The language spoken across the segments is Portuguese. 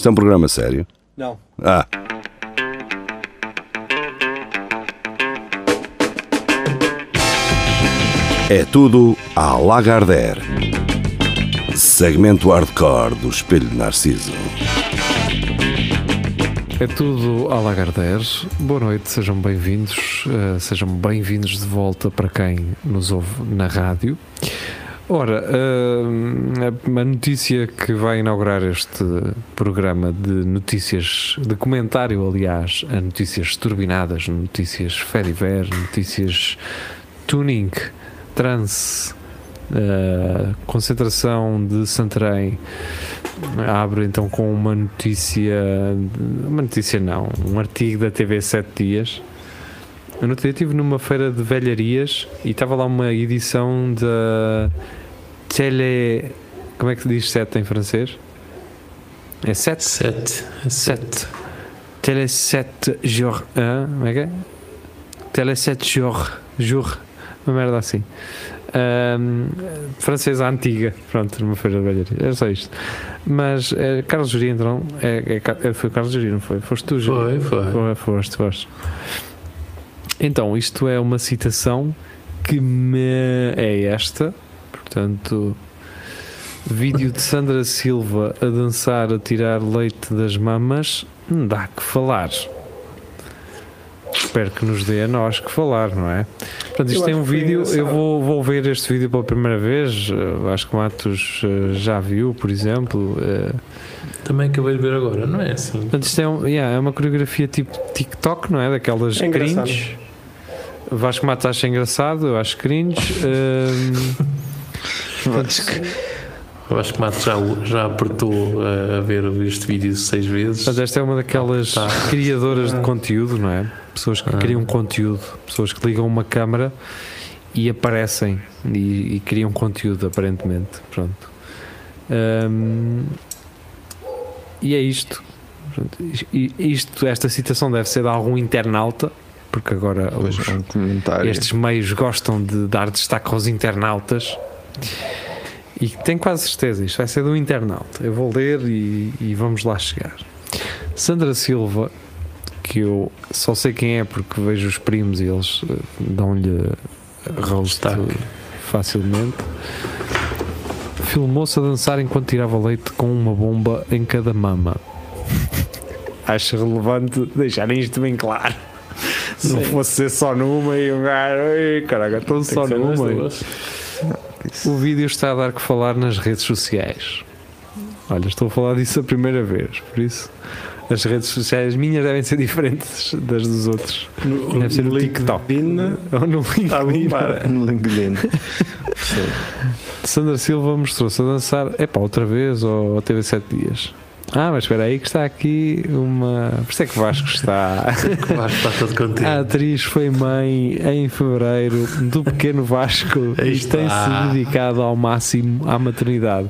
Isto é um programa sério? Não. Ah. É tudo à Lagardère. Segmento hardcore do Espelho de Narciso. É tudo à Lagardère. Boa noite, sejam bem-vindos. Uh, sejam bem-vindos de volta para quem nos ouve na rádio. Ora, uh, a notícia que vai inaugurar este programa de notícias, de comentário, aliás, a notícias turbinadas, notícias Fediver, notícias tuning, trance, uh, concentração de Santarém, abre então com uma notícia, uma notícia não, um artigo da TV 7 Dias. Eu no dia estive numa feira de velharias e estava lá uma edição da Tele. Como é que se diz 7 em francês? É 7? 7. 7. Tele 7 jour. Hein? Como é que é? Tele 7 jour. Jour. Uma merda assim. Um, francesa antiga, pronto, numa feira de velharia, é só isto. Mas é, Carlos Juri então, é, é, foi Carlos Juri, não foi? Foste tu, Juri? Foi, foi. foi foste, foste. Então, isto é uma citação que me é esta, portanto, vídeo de Sandra Silva a dançar, a tirar leite das mamas, dá que falar. Espero que nos dê a nós que falar, não é? Portanto, isto tem um vídeo, eu vou, vou ver este vídeo pela primeira vez, acho que Matos eh, já viu, por exemplo. eh, Também acabei de ver agora, não é assim? Portanto, isto é, um- yeah, é uma coreografia tipo TikTok, não é? Daquelas É cringe. Vasco Matos acha engraçado, eu acho cringe. Hum, Eu acho que Mato já, já apertou a ver este vídeo seis vezes. Mas esta é uma daquelas Tá. criadoras de conteúdo, não é? Pessoas que Ah. criam conteúdo, pessoas que ligam uma câmara e aparecem e, e criam conteúdo, aparentemente. Pronto. Hum, e é isto. Isto. Esta citação deve ser de algum internauta, porque agora os- um estes meios gostam de dar destaque aos internautas. E tenho quase certeza, isto vai ser do internauta. Eu vou ler e, e vamos lá chegar. Sandra Silva, que eu só sei quem é porque vejo os primos e eles eh, dão-lhe rosto Destaque. facilmente. Filmou-se a dançar enquanto tirava leite com uma bomba em cada mama. Acho relevante deixarem isto bem claro. Se não fosse ser só numa e um gajo, "Ei, caraca, estão Tem só numa. O vídeo está a dar que falar nas redes sociais. Olha, estou a falar disso a primeira vez, por isso as redes sociais minhas devem ser diferentes das dos outros. No, Deve ser no TikTok. LinkedIn Ou no LinkedIn. No LinkedIn. Sandra Silva mostrou-se a dançar, é pá, outra vez ou, ou teve sete dias. Ah, mas espera aí que está aqui uma. Por isso é que Vasco está. Que Vasco está todo contente. A atriz foi mãe em fevereiro do pequeno Vasco e tem-se dedicado ao máximo à maternidade.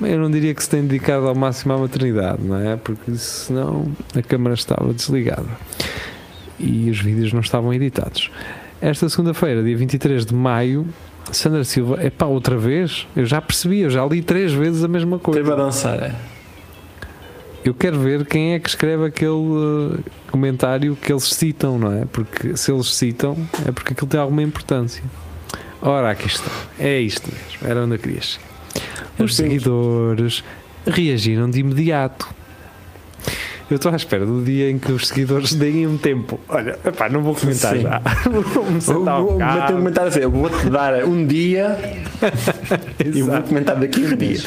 Eu não diria que se tem dedicado ao máximo à maternidade, não é? Porque senão a câmara estava desligada e os vídeos não estavam editados. Esta segunda-feira, dia 23 de maio, Sandra Silva, é pá, outra vez? Eu já percebi, eu já li três vezes a mesma coisa. Teve a dançar, é. Eu quero ver quem é que escreve aquele uh, comentário que eles citam, não é? Porque se eles citam, é porque aquilo tem alguma importância. Ora, aqui está. É isto mesmo. Era onde eu queria chegar. Os seguidores reagiram de imediato. Eu estou à espera do dia em que os seguidores deem um tempo. Olha, epá, não vou comentar Sim. já. Vou-me Vou, sentar um vou um comentário assim, eu vou-te dar um dia e vou comentar daqui um dia.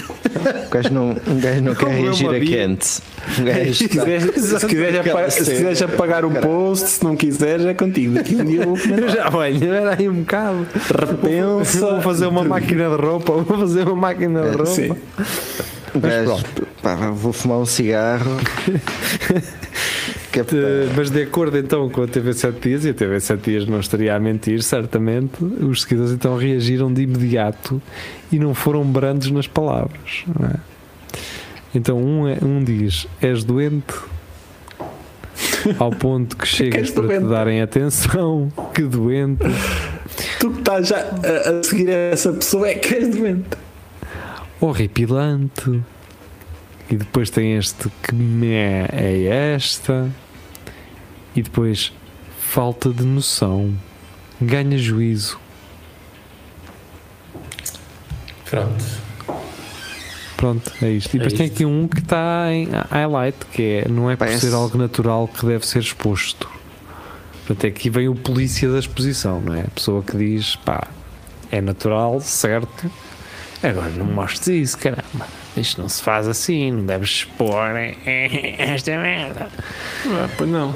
O gajo não, um gajo não quer eu reagir a quente. Um gajo Se quiseres, se quiseres, apa- se quiseres apagar o post, se não quiseres, é contigo. Daqui um dia eu vou Eu comentar. já venho, espera aí um bocado. Repensa. Vou fazer uma máquina de roupa. Vou fazer uma máquina de roupa. Sim. Mas pá, vou fumar um cigarro. Que é De- mas de acordo então com a TV 7 Dias, e a TV 7 Dias não estaria a mentir, certamente, os seguidores então reagiram de imediato e não foram brandos nas palavras. é? Então um, é- um diz: És doente? Ao ponto que chegas és para te doente? darem atenção, que doente. Tu que estás já a, a seguir essa pessoa é que és doente. Horripilante. E depois tem este que me é, é esta. E depois falta de noção. Ganha juízo. Pronto. Pronto, é isto. E É depois tem isto. aqui um que está em highlight, que é não é por Parece- ser algo natural que deve ser exposto. Portanto, aqui vem o polícia da exposição, não é? A pessoa que diz, pá, é natural, certo? Agora não mostres isso, caramba. Isto não se faz assim, não deves expor esta merda. Ah, pois não.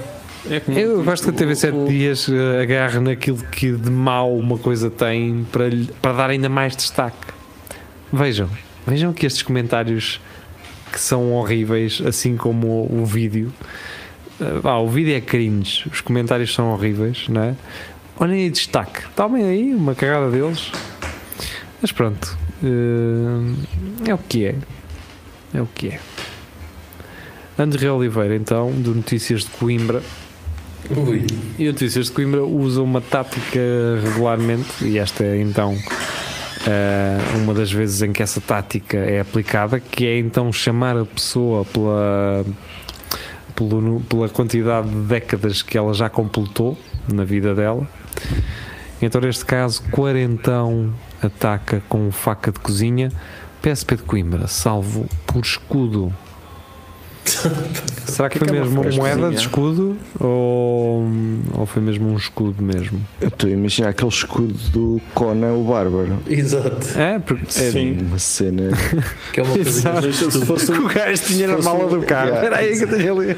É como- Eu gosto que a TV 7 o- Dias eh, agarre naquilo que de mau uma coisa tem para, lhe- para dar ainda mais destaque. Vejam, vejam que estes comentários que são horríveis, assim como o, o vídeo. vá, o vídeo é cringe, os comentários são horríveis, não é? Olhem aí destaque, tomem aí uma cagada deles. Mas pronto, eh, é o que é. É o que é. André Oliveira, então, do Notícias de Coimbra. Ui. E o Notícias de Coimbra usa uma tática regularmente, e esta é então eh, uma das vezes em que essa tática é aplicada, que é então chamar a pessoa pela, pelo pela quantidade de décadas que ela já completou na vida dela. Então, neste caso, Quarentão ataca com faca de cozinha PSP de Coimbra, salvo por escudo. Será que, Que foi que é mesmo uma moeda de cozinha? escudo ou, ou foi mesmo um escudo mesmo? Eu estou a imaginar aquele escudo do Conan o Bárbaro. Exato. É, porque é, Sim. Uma cena. Que é uma coisa. Mas se fosse, o gajo tinha na mala um- do carro. Yeah. Espera aí que eu tenho ali.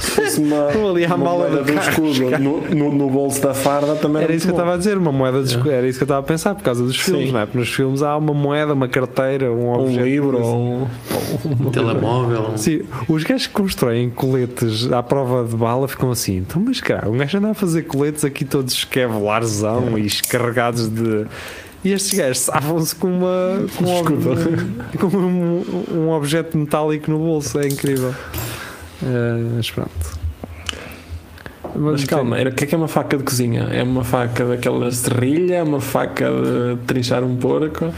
se fosse uma, Estão ali à uma mala moeda do do carro. escudo no, no, no bolso da farda também Era isso que eu muito estava a dizer, uma moeda de escudo. Era isso que eu estava a pensar por causa dos filmes, Sim. não é? Porque nos filmes há uma moeda, uma carteira, um bom. um objeto. livro ou um, Um telemóvel. Sim, os gajos que constroem coletes à prova de bala ficam assim, então, mas cara, um gajo anda a fazer coletes aqui todos kevlarzão e descarregados de. E estes gajos safam-se com uma. com, um, com um, um objeto metálico no bolso, é incrível. Eh, mas pronto. Mas calma, o que é que é uma faca de cozinha? É uma faca daquela serrilha? É uma faca de trinchar um porco?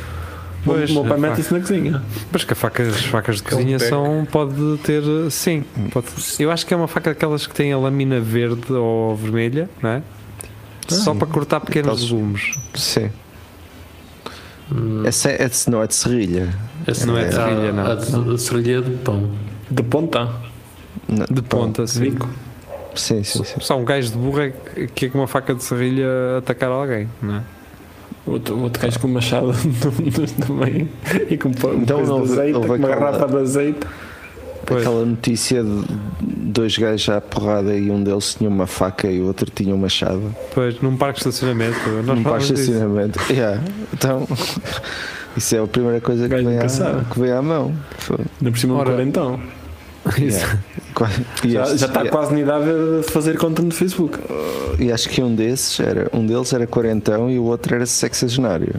Pois, o meu pai mete faca. isso na cozinha. Mas que a faca, as facas de é um cozinha são. pode ter. Sim, pode- eu acho que é uma faca daquelas que tem a lâmina verde ou vermelha, não é? Só para cortar pequenos legumes. Sim. Hum, Essa é, esse não é de serrilha. essa não é de a- serrilha, não. A de- a serrilha de pão. De ponta. Não, De ponta, De sim. Sim, sim, sim. Só um gajo de burro é que é com uma faca de serrilha atacar alguém, não é? Outro, outro gajo com machado no- também. E com Então, coisa de azeite, com uma aquela- garrafa de azeite. Pois. Aquela notícia de dois gajos à porrada e um deles tinha uma faca e o outro tinha um machado. Pois, num parque de estacionamento. Nós num parque de estacionamento. Yeah. Então, isso é a primeira coisa que vem, à, que vem à mão. Ainda por cima Ora, um quarentão. Isso. Quase- E, Já, este- já está e- quase na idade de fazer conta no Facebook. e acho que um desses era um deles era quarentão e o outro era sexagenário.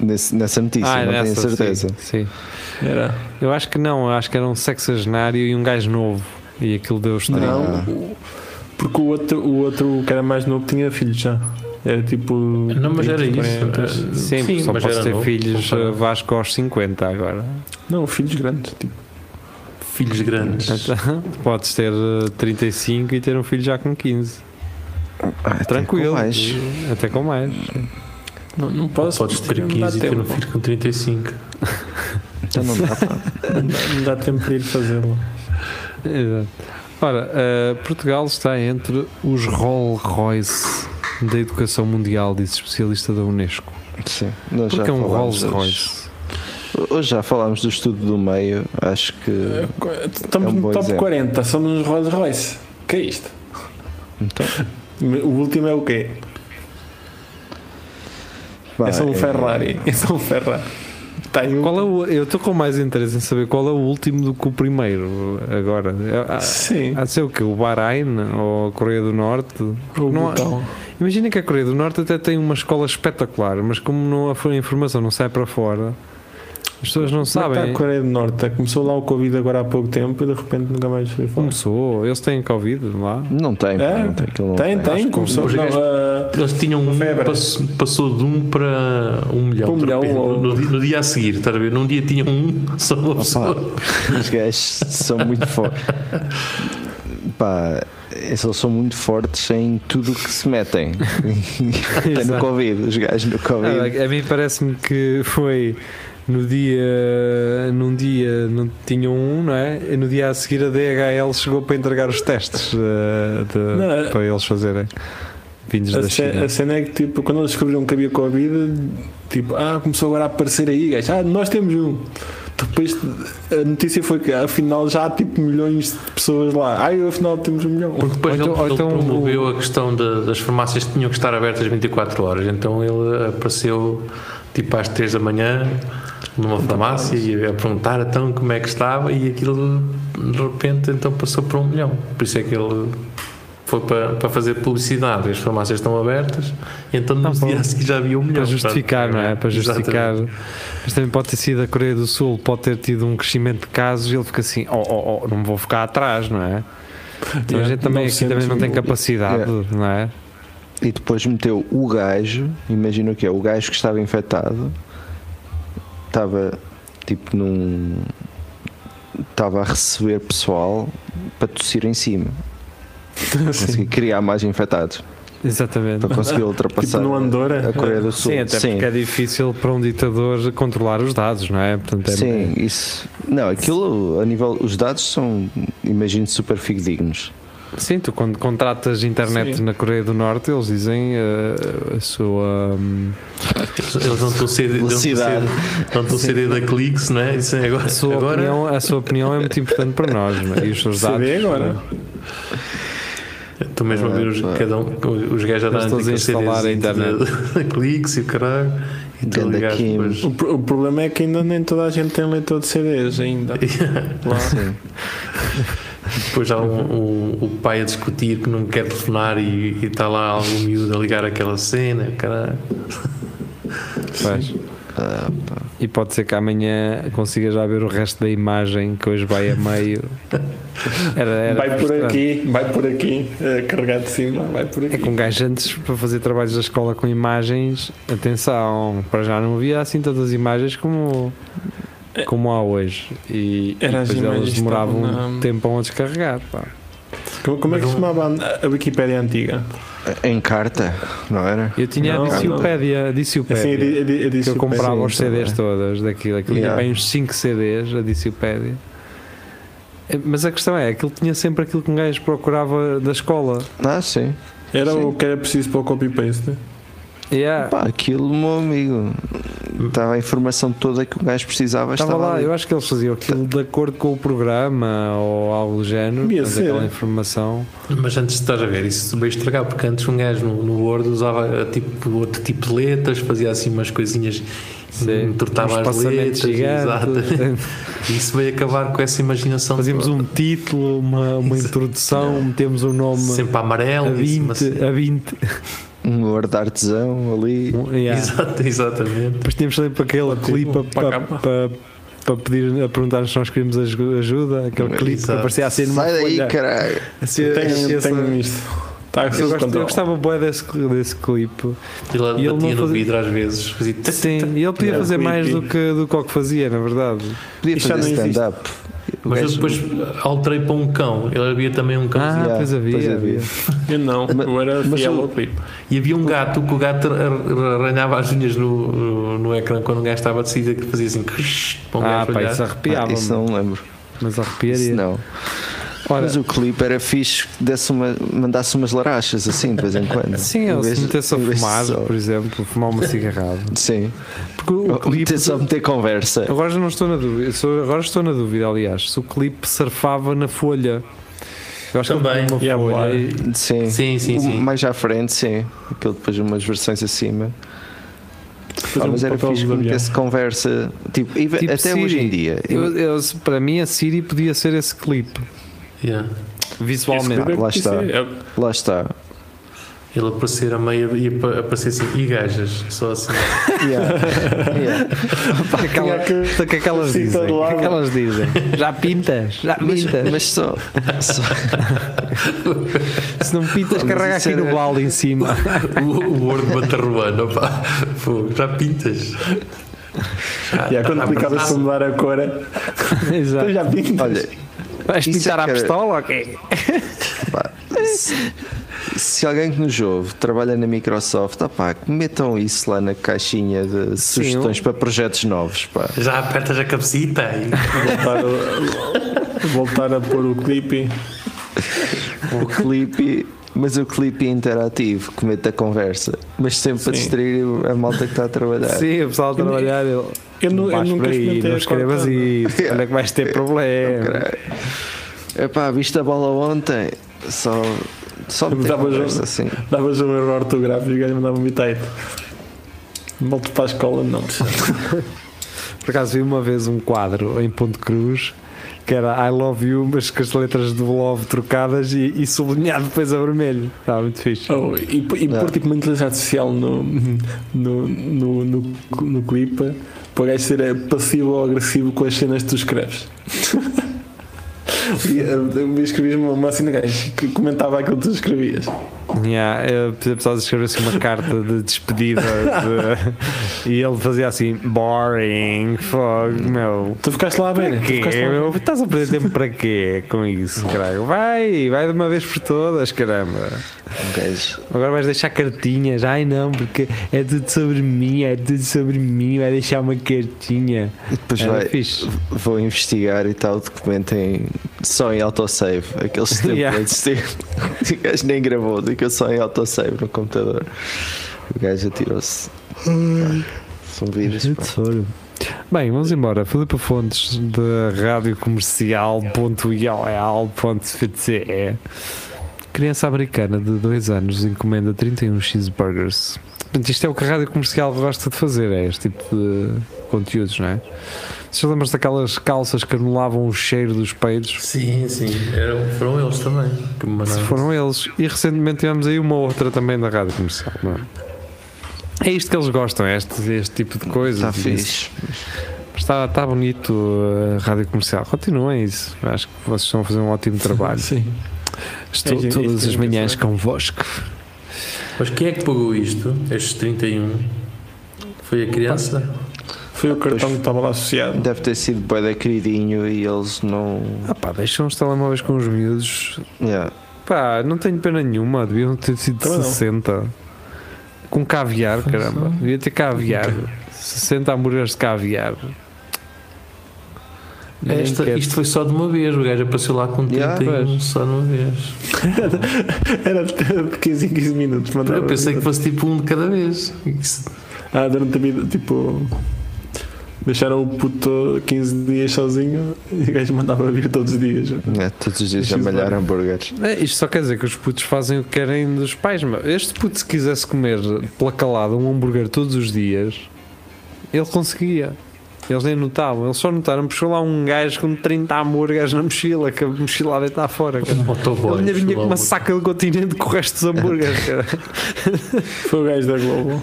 Nesse, nessa notícia, Ah, não nessa, tenho certeza. Sim, sim. Era. Eu acho que não, acho que era um sexagenário e um gajo novo. E aquilo deu os Não, Ah. porque o outro, o outro que era mais novo tinha filhos já. Era tipo. Não, mas era 20, isso. 40. era- Sim, sim, só mas era ter novo, filhos uh, Vasco aos 50 agora. Não, filhos grandes. Tipo. Filhos grandes. Então, podes ter uh, 35 e ter um filho já com 15. Ah, até Tranquilo. com mais. Até com mais. Não, não posso. Podes ter não dá 15 e ter um filho com 35. Então não dá para. Não dá, não dá tempo de ir fazê-lo. Exato. Ora, uh, Portugal está entre os Rolls Royce da educação mundial, diz especialista da Unesco. Sim, nós já Porque é um Rolls hoje. Royce. Hoje já falámos do estudo do meio, acho que. Estamos É um bom no top exemplo. 40, somos nos Rolls Royce. O que é isto? Então, O último é o quê? vá, é só um é- Ferrari. É só um Ferrari. Tem um. Qual é o, eu estou com mais interesse em saber qual é o último do que o primeiro agora. É- há- Sim. Há de ser o quê? O Bahrein ou a Coreia do Norte? Não há-. Imagina que a Coreia do Norte até tem uma escola espetacular, mas como não, a informação não sai para fora, As pessoas não Como é que está sabem. a Coreia do Norte? Começou lá o Covid agora há pouco tempo e de repente nunca mais foi falar. Começou, eles têm Covid lá. Não tem, É? não tem. não Tem, tem, começou. os Não, gajos- Eles tinham um, Febre. passou, passou de um para um milhão. Um milhão, ou- no, dia- no dia a seguir, estás a ver? Num dia tinham um, só uma Opa, pessoa. os gajos são muito fortes. Pá, eles são muito fortes em tudo o que se metem. Até no. Covid, os gajos no Covid. Ah, a mim parece-me que foi no dia, num dia não tinham um, não é? E no dia a seguir a DHL chegou para entregar os testes eh, de- Não, para eles fazerem vindos a, da China. a cena é que, tipo, quando eles descobriram que havia Covid, tipo, ah, começou agora a aparecer aí, gajo, ah, nós temos um. Depois a notícia foi que afinal já há tipo milhões de pessoas lá. Ai, afinal temos um milhão. Porque depois Ou então- ele, ou ele então promoveu o- a questão de- das farmácias que tinham que estar abertas 24 horas. Então ele apareceu tipo às 3 da manhã numa farmácia e a perguntar então como é que estava e aquilo de repente então passou para um milhão. Por isso é que ele foi para, para fazer publicidade. As farmácias estão abertas e então no Não, dia para- a seguir já havia um milhão. Para justificar, não é? Para justificar. Exatamente. Mas também pode ter sido a Coreia do Sul, pode ter tido um crescimento de casos e ele fica assim: oh, oh, oh, não me vou ficar atrás, não é? Então a gente também aqui também não tem capacidade, não é? E depois meteu o gajo, imagina o que é, o gajo que estava infectado, estava tipo num. estava a receber pessoal para tossir em cima. Conseguir criar mais infectados. Exatamente. Para conseguir ultrapassar Tipo no Andorra. a Coreia do Sul. Sim, até porque é difícil para um ditador controlar os dados, não é? Portanto, é Sim, isso. Não, aquilo a nível. Os dados são, imagino, super fidedignos. Sim, tu quando contratas internet Sim. na Coreia do Norte, eles dizem eh, a sua. hum, Eles Velocidade. não estão a ser da cliques, não é? Isso é agora. a, sua agora opinião, a sua opinião é muito importante para nós, não é? E os seus dados. CD agora. Estou mesmo a ver os, Ah, cada um, os gajos a darem a instalar a internet. de cliques e o caralho. E tu depois. O, o problema é que ainda nem toda a gente tem leitor de CDs ainda. Lá. Sim. Depois há um, um- o pai a discutir que não quer telefonar e e está lá algum miúdo a ligar aquela cena, caralho. Ah. E pode ser que amanhã consiga já ver o resto da imagem que hoje vai a meio. Era, era Vai por frustrante. aqui, vai por aqui, é, carregar de cima, vai por aqui. É que um gajo antes para fazer trabalhos da escola com imagens, atenção, para já não havia assim tantas imagens como, como há hoje. E, e Era as depois elas demoravam na- um tempão a descarregar. Pá. Como, como é que se chamava a- a Wikipédia antiga? Em carta, não era? Eu tinha Não, a Diciopédia, a Diciopédia Assim, eu, di- que eu comprava os CDs também. todas daquilo, aquilo Yeah. tinha bem uns 5 CDs, a Diciopédia. Eh, Mas a questão é, aquilo tinha sempre aquilo que um gajo procurava da escola. Ah, sim. Era Sim. o que era preciso para o copy-paste. Yeah. Pá, aquilo, meu amigo. Estava a informação toda que o gajo precisava. Estava Estava lá, ali. eu acho que eles faziam aquilo de acordo com o programa ou algo do género, mas ser. aquela informação. Mas antes de estás a ver, isso veio estragar, porque antes um gajo no, no Word usava tipo, outro tipo de letras, fazia assim umas coisinhas, Sim, entortava as letras, gigantes. exato. Isso veio acabar com essa imaginação. Fazíamos toda. um título, uma, uma introdução, metemos um nome sempre amarelo, a e cima 20, assim. a 20. Um guarda artesão ali. Um, yeah. Exato, exatamente. Depois tínhamos sempre aquele clipe para para, para, para pedir, a perguntar se nós queríamos aju- ajuda, aquele clipe que aparecia assim numa Sai daí, caralho. Assim, Tenho, essa- tenho isto. Está a eu, ser gosto- eu gostava bué desse, desse clipe. Ele E ele batia no fazia- vidro às vezes. Fazia Sim, e ele podia fazer mais do que, do que o que fazia, na verdade. Podia Isto fazer stand-up. O Mas eu depois alterei para um cão. Ele havia também um cão. Ah, Yeah, pois havia. pois havia. Eu não, Mas- eu era fiel o- ao clipe. E havia um gato que o gato ar- ar- arranhava as unhas no, no, no ecrã quando um gajo estava a decidir que fazia assim. Para um Ah, gajo pá, olhar. isso Ah, arrepiava-me. isso não lembro. Mas Isso arrepiaria. não. Ora, Mas o clipe era fixe que desse uma, mandasse umas larachas assim de vez em quando. sim, ele se metesse a fumar, por exemplo, fumar uma cigarrada. Sim. Porque o Ou clipe. meter- só meter conversa. Agora já não estou na dúvida. agora estou na dúvida, aliás, se o clipe surfava na folha. Eu acho Também, que uma folha e- Sim. Sim, sim, sim. Mais à frente, sim. Aquilo depois umas versões acima. Ah, um mas era papel fixe que metesse conversa. Tipo, Tipo até Siri. hoje em dia. Eu- eu- para mim, a Siri podia ser esse clipe, Yeah. visualmente. É lá está. é- Lá está. ele aparecer a meio e apa- aparecer assim, e gajas, só assim. Yeah. Yeah. Pá, aquela, Tinha que- que aquelas dizem. que aquelas dizem. Já pintas, já Mas, pintas. mas só, só Se não pintas, Mas carrega aqui no balde em cima. O, o Word Batarruano, opá, fogo, já pintas. E yeah, quando clicavas para mudar a cor, tu Exato. já pintas. olha, Vais isso pintar é a que era- pistola? Ok. pá, se, se alguém que nos ouve trabalha na Microsoft, opá, metam isso lá na caixinha de sugestões para projetos novos. Pá. Já apertas a cabecita e voltar, a, voltar a pôr o clipe. O clipe, mas o clipe interativo que mete a conversa, mas sempre para Sim. distrair a malta que está a trabalhar. Sim, o pessoal a trabalhar. Ele, Eu, nu- eu nunca aí, não a escrevas isso. Olha que vais ter problema. Epá, viste a bola ontem? Só, só Dava jogo. assim. Davas um erro ortográfico e o gajo mandava um bitite. Volto para a escola, não. Por acaso vi uma vez um quadro em Ponte Cruz que era I love you, mas com as letras do love trocadas e, e sublinhado depois a vermelho. Estava muito fixe. Oh, e e pôr tipo uma inteligência artificial no, no, no, no, no clipe para o gajo ser eh, passivo ou agressivo com as cenas que tu escreves. E, eh, Eu escrevi uma, uma cena gajo que comentava aquilo que tu escrevias. Yeah, precisava escrever assim uma carta de despedida de- e ele fazia assim boring, fogo, meu. Tu ficaste lá a ver? Tu quê, lá? Estás a perder tempo para quê com isso, caralho? Vai, vai de uma vez por todas, caramba. Um. Agora vais deixar cartinhas. Ai não, porque é tudo sobre mim, é tudo sobre mim. Vai deixar uma cartinha. E depois Era vai, fixe. vou investigar e tal, documento em, só em autosave. Aqueles templates. O gajo nem gravou, só em autosave no computador. O gajo atirou-se. São vídeos. pá. Tesouro. Bem, vamos embora. Filipe Fontes, da Rádio Comercial.iol.pt Criança americana de 2 anos encomenda 31 cheeseburgers. Portanto, isto é o que a Rádio Comercial gosta de fazer, é este tipo de conteúdos, não é? Vocês lembram-se daquelas calças que anulavam o cheiro dos peitos? Sim, sim, eram, foram eles também que me mandaram. Foram eles. E recentemente tivemos aí uma outra também da Rádio Comercial, não é? É isto que eles gostam, é este, este tipo de coisas. Está fixe. Está, está bonito a rádio comercial. Continuem isso. Acho que vocês estão a fazer um ótimo trabalho. Sim. Estou É, isso todas tem as manhãs convosco. Mas quem é que pagou isto? Estes 31? Foi a criança? Foi o cartão que estava lá associado. Deve ter sido bué da queridinho e eles não. Ah pá, deixam os telemóveis com os miúdos. Yeah. Pá, não tenho pena nenhuma. Deviam ter sido Também não. 60. Com caviar, caramba. Devia ter caviar. 60 hambúrgueres de caviar. Esta, quer. isto foi só de uma vez, o gajo apareceu lá com 31 Yeah, só de uma vez. Era de 15 em 15 minutos. Eu pensei que fosse tipo um de cada vez. Ah, durante a vida, tipo. Deixaram o puto 15 dias sozinho e o gajo mandava vir todos os dias. Yeah, todos os dias a malhar hambúrgueres. É, isto só quer dizer que os putos fazem o que querem dos pais. Meu. Este puto, se quisesse comer pela calada um hambúrguer todos os dias, ele conseguia. Eles nem notavam, eles só notaram chegou lá um gajo com 30 hambúrgueres na mochila, que a mochila está fora. Cara. Motoboy. Ele ainda vinha com uma saca de continente com o resto dos hambúrgueres. Cara. Foi o gajo da Globo.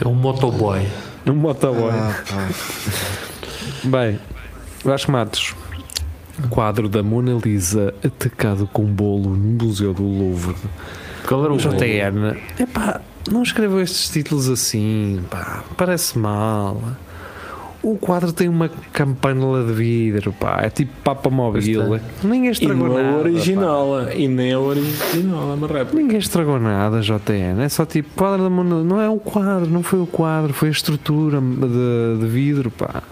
É um motoboy. Um motoboy. Ah. Bem, Vasco Matos. Quadro da Mona Lisa atacado com bolo no Museu do Louvre. Qual era o? JN, epá, não escreveu estes títulos assim, pá, parece mal. O quadro tem uma campanela de vidro, pá, é tipo Papa Mobile. Ninguém E estragou não é nada. pá. original. E nem é original, é uma réplica. Ninguém estragou nada, JN. É só tipo quadro da Mona Não é o quadro, não foi o quadro, foi a estrutura de, de vidro, pá.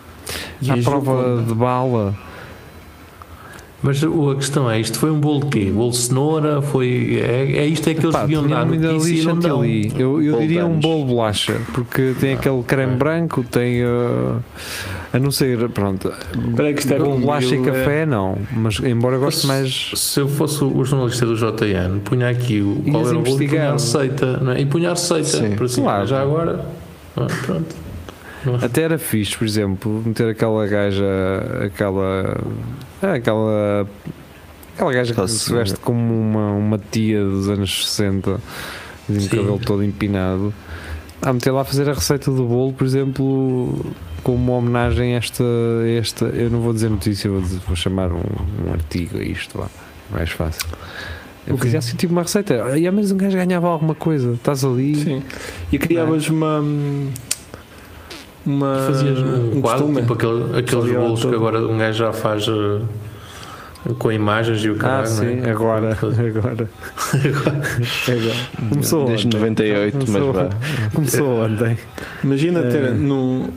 E À a prova de bala. Mas o- a questão é, isto foi um bolo de quê? Bolo de cenoura? Foi, é, é isto é que eles Pá, deviam dar notícia e não dão. Eu, eu diria um bolo de bolacha, porque tem aquele creme é. branco, tem. uh, a não ser, pronto. Espera que isto é Bolo de bolacha e café, não. Mas embora eu goste mais. Se eu fosse o jornalista do JN, punha aqui o, qual era o bolo e punha a receita, não é? E punha a receita, Sim. por assim, Claro. já agora, ah, pronto. Até era fixe, por exemplo, meter aquela gaja, aquela. ah, aquela. Aquela gaja que se- veste como uma, uma tia dos anos 60, com o Sim. cabelo todo empinado. A meter lá a fazer a receita do bolo, por exemplo, como uma homenagem a esta, a esta. Eu não vou dizer notícia, vou, dizer- vou chamar um, um artigo a isto, lá. Mais fácil. Eu Ok. fazia assim tipo uma receita, e ao menos um gajo ganhava alguma coisa. Estás ali. Sim. E criavas uma. Uma. Fazias um, quadro, costume. tipo aquele, aqueles Fazia bolos que agora um gajo já faz uh, com imagens e o Ah, caralho, sim, não é? agora. Agora. agora. Começou Desde ontem. 98, mas Começou, vá. começou ontem. Imagina É. ter num,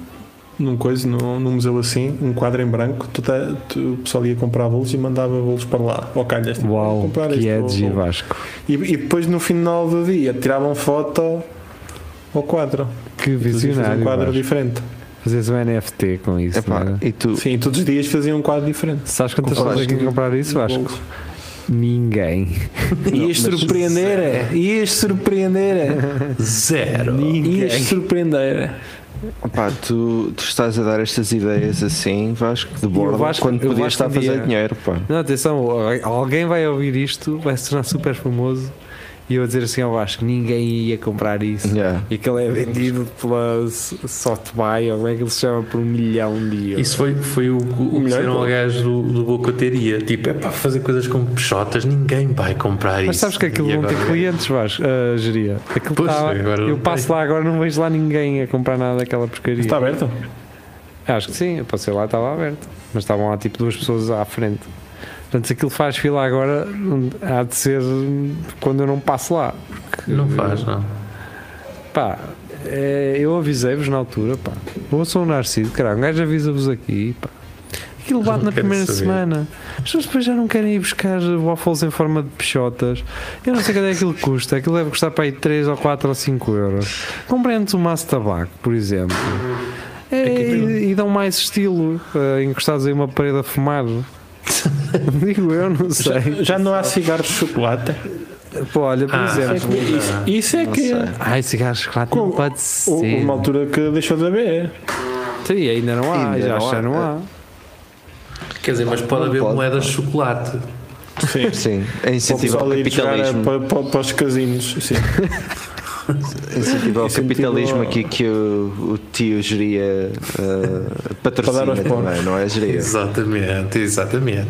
num coisa, num, num museu assim, um quadro em branco, tu tá- tu- o pessoal ia comprar bolos e mandava bolos para lá, ao calhas. tipo, Uau, "Vou comprar que este é bolo." de Vasco. E, e depois no final do dia tiravam foto ao quadro. Que visionário. Um quadro Vasco. diferente. Fazes um NFT com isso, Epá, não é? e tu, Sim, todos os dias faziam um quadro diferente. Sabes quantas pessoas aqui comprar isso, Vasco? Ninguém. Ias surpreender, ias surpreender, Zero. ias surpreender. pá, tu, tu estás a dar estas ideias assim, Vasco, de borda, Vasco- quando podias estar a fazer dinheiro, pá. Não, atenção, alguém vai ouvir isto, vai se tornar super famoso e eu vou dizer assim ao Vasco: ninguém ia comprar isso. Yeah. E aquele é vendido pela S- Softbuy, ou como é que ele se chama, por um milhão de euros. Isso foi, foi o, o, o que Melhor disseram ao gajo do, do Bocateria. Tipo, é para fazer coisas com peixotas, ninguém vai comprar isso. Mas sabes que aquilo E não tem clientes, Vasco, a geria. Aquilo Pois, tá- agora eu passo tem. lá agora, não vejo lá ninguém a comprar nada daquela porcaria. Está aberto? Acho que sim, eu passei lá, estava aberto. Mas estavam lá tipo duas pessoas à frente. Portanto, se aquilo faz fila agora, há de ser quando eu não passo lá. Não faz, não. Pá, é, eu avisei-vos na altura, pá. Sou um Narciso, caralho, um gajo avisa-vos aqui, pá. Aquilo bate na primeira saber. semana. As pessoas depois já não querem ir buscar waffles em forma de peixotas. Eu não sei quanto é que aquilo custa. Aquilo deve custar para aí 3 ou 4 ou 5 euros. Comprem-te um maço de tabaco, por exemplo. É, e, e dão mais estilo, eh, encostados em uma parede a fumar. Digo eu, não sei. Já não há cigarros de chocolate. Pô, olha, por Ah, exemplo. Isso, isso é que sei. Ai, cigarros de chocolate Com- não pode ser. uma altura que deixou de haver. Sim, ainda não há, Ainda já, não já há. não há. Quer dizer, mas pode Não haver pode, moedas de chocolate. Sim. Sim, é Para o incentivar o pessoal ir jogar capitalismo. para, para, para os casinos. Sim. Incentivar o capitalismo aqui que o, o tio geria uh, patrocina Para dar aos também, não é geria? Exatamente, exatamente.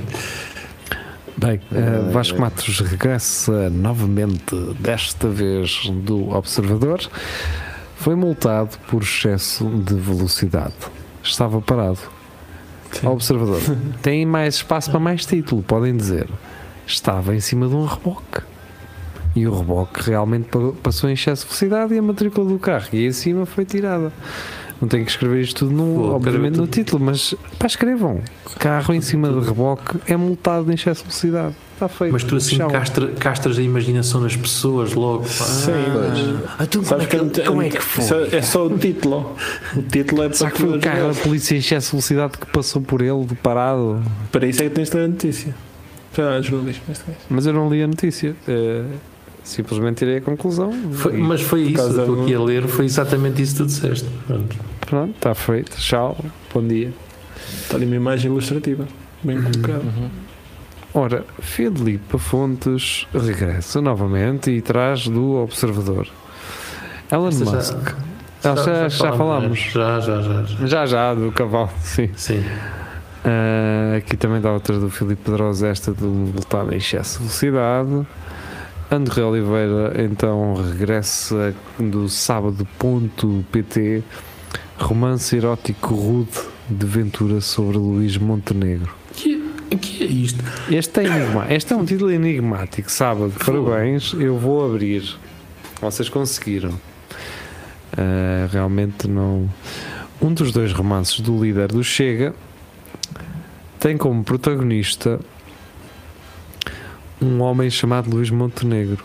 Bem, eh, Vasco Matos regressa novamente, desta vez do Observador. Foi multado por excesso de velocidade. Estava parado. Observador. Tem mais espaço para mais título, podem dizer. Estava em cima de um reboque. E o reboque realmente pa- passou em excesso de velocidade e a matrícula do carro e em cima foi tirada. Não tenho que escrever isto tudo, no, Pô, obviamente, no título, mas pá, escrevam. Carro em cima de reboque é multado em excesso de velocidade. Está feito. Mas tu assim castra- castras a imaginação nas pessoas logo. pá. Sim. Ah, então como, Sabes é que, que, como é que foi? Só- É só o título. O título é para Será que foi o carro da polícia em excesso de velocidade que passou por ele, de parado? Para isso é que tens de ler a notícia. Já, jornalismo. gajo. Mas eu não li a notícia. Eh, simplesmente tirei a conclusão. Foi- mas foi isso, estou aqui a ler, foi exatamente isso que tu disseste. Pronto. Pronto, está feito. Tchau. Bom dia. Está ali uma imagem ilustrativa. Bem colocada. Ora, Filipe Fontes regressa novamente e traz do Observador. Elon Esta já- Musk. Ah, já, já falámos. Já, já, já. já. Já, já, do cavalo, sim. Sim. Ah, aqui também dá outra do Filipe Pedrosa, esta do multado em excesso de velocidade. André Oliveira então regressa do sábado.pt romance erótico rude de Ventura sobre Luís Montenegro. Que, que é isto? Este é, enigma- este é um título enigmático, sábado. Parabéns, eu vou abrir. Vocês conseguiram. Ah, realmente não. Um dos dois romances do líder do Chega tem como protagonista um homem chamado Luís Montenegro,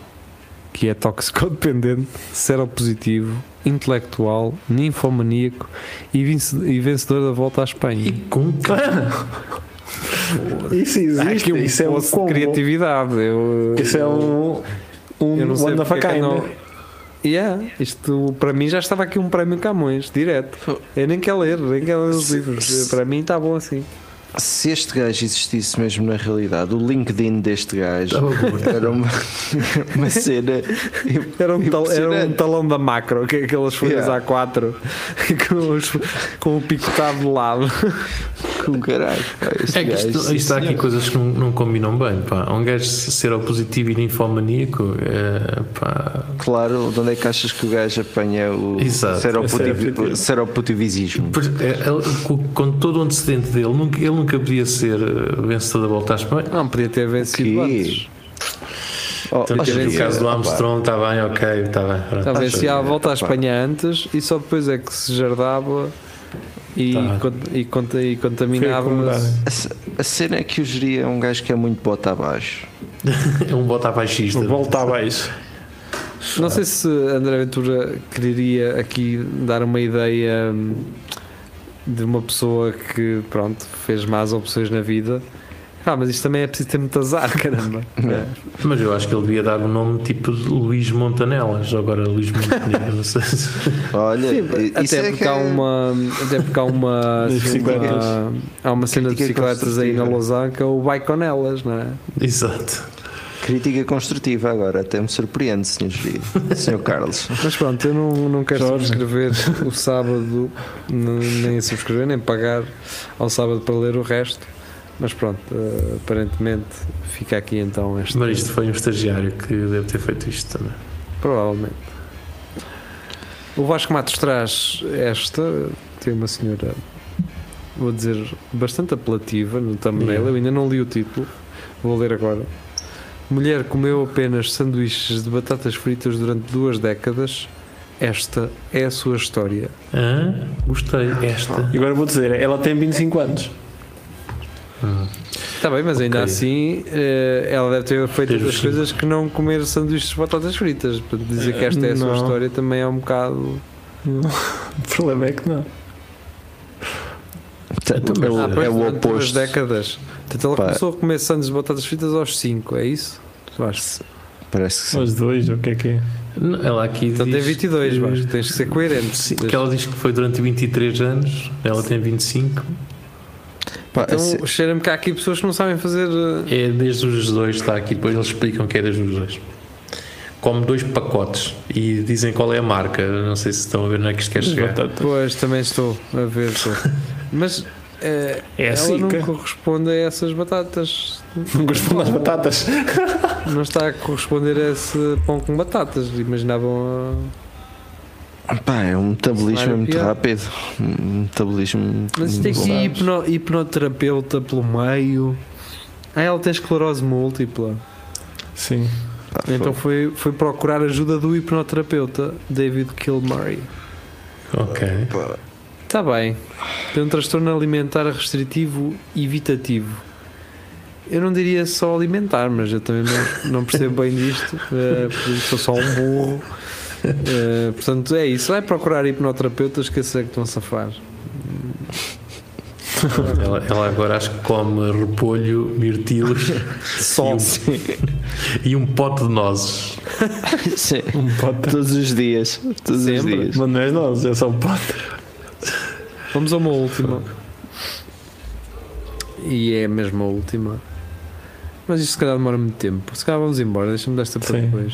que é toxicodependente, seropositivo, intelectual, ninfomaníaco e vence- vencedor da volta à Espanha. E com Isso existe. um isso é um combo. criatividade. Eu, Isso é um. Um eu não sei one of a kind. não- Yeah, isto para mim já estava aqui um prémio Camões, direto. Eu nem quero ler, nem quero ler os livros. Para mim está bom assim. Se este gajo existisse mesmo na realidade, o LinkedIn deste gajo era uma, uma cena. Era um, tal- era um talão da macro, que é aquelas folhas Yeah. A4 com, os- com o picotado de lado. Com caralho. pá, É que isto, gajo, isto há aqui coisas que não, não combinam bem. Pá. Um gajo ser positivo e ninfomaníaco, é, pá, Claro, de onde é que achas que o gajo apanha o Exato. seropotivi- Seropositivo. seropositivismo? Pois, é, ele, com, com todo o antecedente dele, nunca, ele nunca podia ser eh, vencedor da volta à Espanha. Não, podia ter vencido antes. Oh, no dia, caso do Armstrong, está bem, ok, está bem. Talvez se ia à que- volta à. Espanha antes e só depois é que se jardava e, Tá. e, conta- e contaminava. a A cena é que o geria é um gajo que é muito bota abaixo. É um bota baixista. Volta abaixo. Não sei se André Ventura quereria aqui dar uma ideia hum, de uma pessoa que, pronto, fez más opções na vida. Ah, mas isto também é preciso ter muito azar, caramba. É. Mas eu acho que ele devia dar um nome tipo de Luís Montanelas, ou agora Luís Montenegro, não sei se. Olha, Sim, isso até, é porque que há é- uma, até porque há uma, assim, bicicletas. uma- há uma cena de bicicletas aí na. Lausanne que é o Bike on elas, não é? Exato. Crítica construtiva agora, até me surpreende, senhor. Senhor Carlos. Mas pronto, eu não, não quero Jorge. subscrever o sábado, nem subscrever, nem pagar ao sábado para ler o resto. Mas pronto, eh, aparentemente fica aqui então este. Mas isto foi um estagiário que deve ter feito isto também. Provavelmente. O Vasco Matos traz esta, tem uma senhora, vou dizer, bastante apelativa no thumbnail. Yeah. Eu ainda não li o título, vou ler agora. Mulher comeu apenas sanduíches de batatas fritas durante duas décadas. Esta é a sua história. Hã? Gostei. Esta. E agora vou dizer, ela tem 25 anos. Está bem, mas ainda Ok. assim eh, ela deve ter feito outras coisas que não comer sanduíches de batatas fritas. Dizer que esta é a sua Não. história também é um bocado. O problema é que não. Portanto, é o, Ah, pois, é o durante duas oposto. décadas. Portanto, ela Pá. começou a comer sandes de batatas fritas aos 5, é isso? Tu achas? Parece que sim. Os dois, o que é que é? Não, Ela aqui Então tem diz 22, que- Vasco, tens que ser coerente. Sim, que ela diz que foi durante 23 anos, ela tem 25. Pá, Então assim, cheira-me que há aqui pessoas que não sabem fazer. eh, É desde os dois, está aqui, depois eles explicam que é desde os dois. Come dois pacotes e dizem qual é a marca. Não sei se estão a ver onde é que isto quer chegar. Batatas. Pois, também estou a ver. Estou. Mas eh, É ela assim, não que- corresponde a essas batatas. Não corresponde às batatas. Não está a corresponder a esse pão com batatas. Imaginavam pá, é um metabolismo muito pior. rápido. Um metabolismo. Mas tem aqui bom. hipno, hipnoterapeuta pelo meio. Ah, ela tem esclerose múltipla. Sim. Pá, Então foi, foi procurar ajuda do hipnoterapeuta David Kilmurray. Ok. Está bem. Tem um transtorno alimentar restritivo evitativo. Eu não diria só alimentar, mas eu também não, não percebo bem disto. porque sou só um burro. Eh, portanto, é isso. Vai procurar hipnoterapeutas que esses é que estão a safar. Ela, ela agora acho que come repolho, mirtilos Só. e um pote de nozes. sim. Um pote. Todos os dias. Todos os Sempre. dias. Mas não és nós, é só um pote. Vamos a uma última. E é mesmo a última. Mas isto se calhar demora muito tempo. Se calhar vamos embora, deixa-me desta para depois.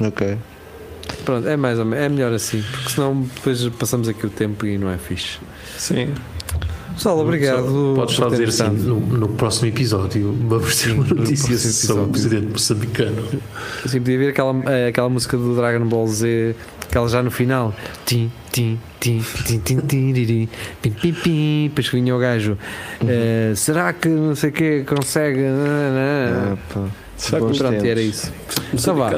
Ok. Pronto, é mais ou menos, é melhor assim, porque senão depois passamos aqui o tempo e não é fixe. Sim. Pessoal, obrigado. Podes só dizer assim: no, no próximo episódio vamos ter uma no notícia sobre o presidente moçambicano. Assim, podia ver aquela, eh, aquela música do Dragon Ball Z, aquela já no final. Tim, tim, tim, tim, tim, tim, tiri, pim, pim, pim. Depois vinha o gajo. eh, será que não sei o que consegue? Ah, pá. Será Bons Pronto, era isso. Então vá.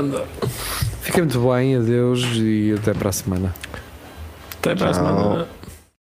Fica muito bem, adeus e até para a semana. Até para a Tchau. semana.